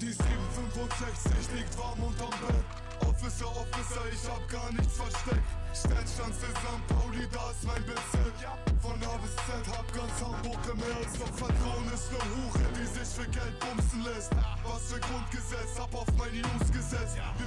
Die 765 liegt warm unterm Bett. Officer, Officer, ich hab gar nichts versteckt. In St. Pauli, da ist mein Bezirk. Von A bis Z hab ganz Hamburg im Herz. Doch Vertrauen ist ne Hure, die sich für Geld bumsen lässt. Was für Grundgesetz, hab auf meine Jungs gesetzt. Wir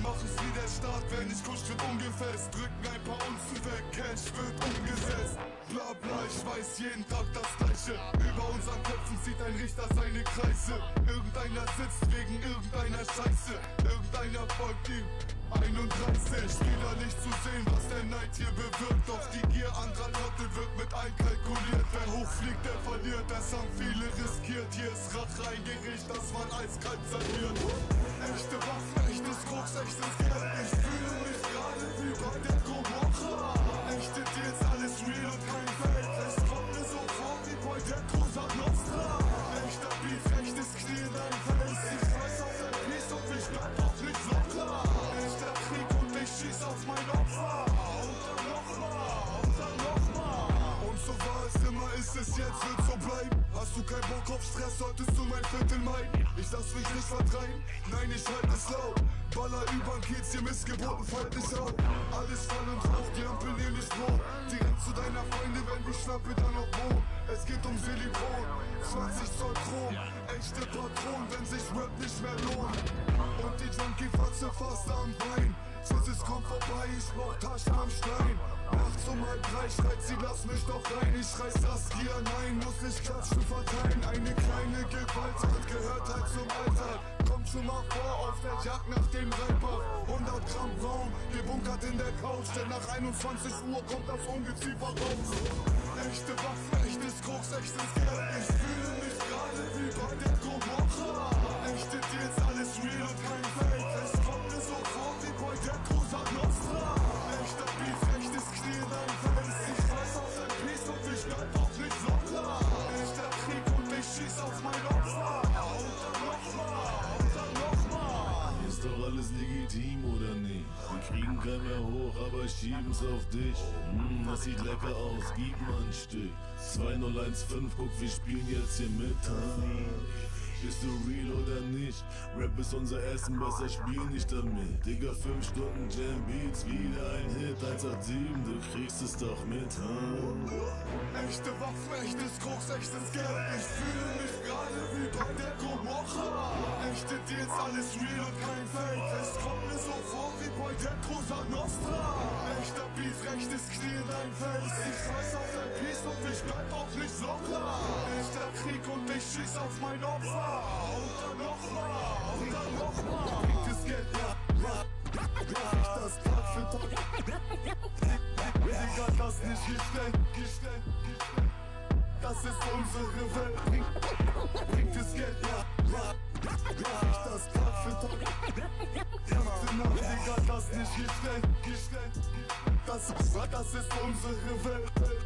wer nicht kuscht, wird ungefest. Drücken ein paar Unzen weg, Cash wird umgesetzt. Bla bla, ich weiß jeden Tag das Gleiche. Über unseren Köpfen zieht ein Richter seine Kreise. Irgendeiner sitzt wegen irgendeiner Scheiße. Irgendeiner folgt ihm. 31, wieder nicht zu sehen, was der Neid hier bewirkt. Doch die Gier anderer Trottel wird mit einkalkuliert. Wer hochfliegt, der verliert, das haben viele riskiert. Hier ist Rache ein Gericht, das man eiskalt serviert. Echte Stress, solltest du mein Viertel meiden. Ich lass mich nicht vertreiben, nein, ich halt es laut. Baller übern Kiez, ihr Missgeburten, fallt nicht auf. Alles fall und hoch, die Ampel hier nicht rot. Direkt zu deiner Freunde, wenn die Schnappe dann noch wohnt. Es geht um Silikon, 20 Zoll Chrom. Echte Patronen, wenn sich Rap nicht mehr lohnt. Und die Junkie-Fatze fast am Bein. Sis kommt vorbei, ich brauch Taschen am Stein. Drei schreit sie, lass mich doch rein. Ich reiß Gier, nein, muss nicht klatschen verteilen. Eine kleine Gewalttat gehört halt zum Alltag. Kommt schon mal vor auf der Jagd nach dem Rapper. 100 Gramm Braun, gebunkert in der Couch. Denn nach 21 Uhr kommt das Ungeziefer raus. Echte Waffen, echtes Koks, echtes Geld. Ich fühle schieß auf mein. Ist doch alles legitim, oder nicht? Wir kriegen keinen mehr hoch, aber schieben's auf dich. Hm, das sieht lecker aus, gib mal ein Stück. 2015, guck, wir spielen jetzt hier mit, ha? Bist du real oder nicht? Rap ist unser Essen, besser spiel nicht damit. Digga, 5 Stunden Jam Beats, wieder ein Hit. 187, du kriegst es doch mit, ha? Echte Waffen, echtes Koks, echtes Geld. Ich fühle mich gerade wie bei der Gomorra. Echte Deals, alles real und kein Fake. Es kommt mir so vor wie bei der Cosa Nostra. Echter Beef, rechtes Knie in dein Face. Ich reiß auf dein Piece und ich bleib auch nicht ich schieß auf mein Opfer. Und dann nochmal, und dann nochmal. Echtes Geld, ja, ja. Ich das Tag für Tag. Digga, das nicht gestellt, gestellt, gestellt. Das ist unsere Welt. Bringt, bringt es Geld, ja, ja. Ich das Tag für Tag. Ganze Nacht, Digga, das nicht gestellt, gestellt. Das, das ist unsere Welt.